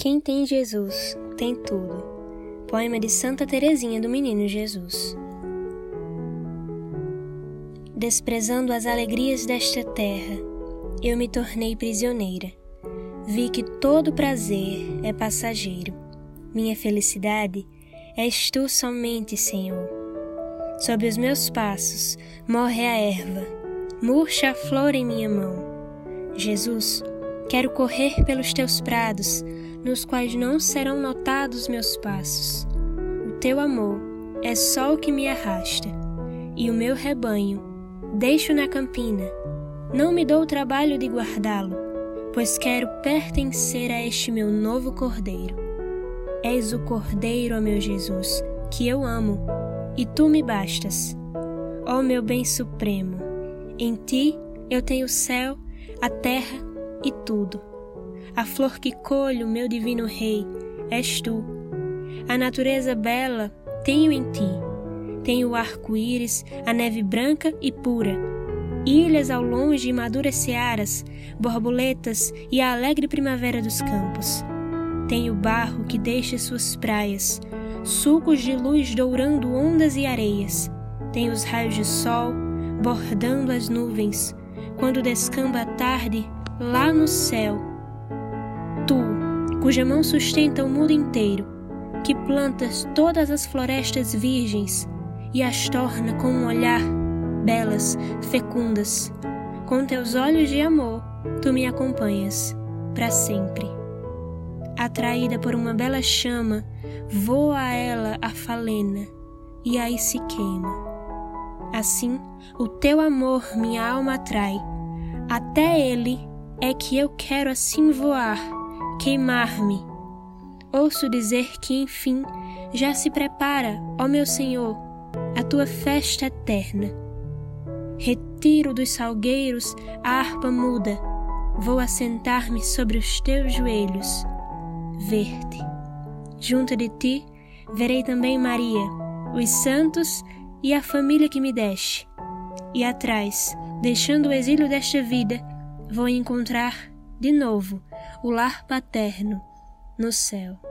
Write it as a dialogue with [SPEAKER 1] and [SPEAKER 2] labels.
[SPEAKER 1] Quem tem Jesus tem tudo. Poema de Santa Teresinha do Menino Jesus. Desprezando as alegrias desta terra, eu me tornei prisioneira. Vi que todo prazer é passageiro. Minha felicidade és tu somente, Senhor. Sob os meus passos morre a erva, murcha a flor em minha mão. Jesus, quero correr pelos teus prados nos quais não serão notados meus passos. O teu amor é só o que me arrasta, e o meu rebanho deixo na campina. Não me dou o trabalho de guardá-lo, pois quero pertencer a este meu novo cordeiro. És o cordeiro, ó meu Jesus, que eu amo, e tu me bastas. Ó meu bem supremo, em ti eu tenho o céu, a terra e tudo. A flor que colho, meu divino Rei, és tu. A natureza bela tenho em ti. Tenho o arco-íris, a neve branca e pura. Ilhas ao longe e maduras searas, borboletas e a alegre primavera dos campos. Tenho o barro que deixa suas praias, sulcos de luz dourando ondas e areias. Tenho os raios de sol bordando as nuvens, quando descamba a tarde lá no céu Tu, cuja mão sustenta o mundo inteiro, que plantas todas as florestas virgens e as torna com um olhar belas, fecundas. Com teus olhos de amor, tu me acompanhas para sempre. Atraída por uma bela chama, voa a ela a falena e aí se queima. Assim, o teu amor minha alma atrai, até ele é que eu quero assim voar queimar-me. Ouço dizer que, enfim, já se prepara, ó meu Senhor, a tua festa eterna. Retiro dos salgueiros a harpa muda, vou assentar-me sobre os teus joelhos, ver-te. Junto de ti verei também Maria, os santos e a família que me deste. E atrás, deixando o exílio desta vida, vou encontrar de novo o lar paterno no céu.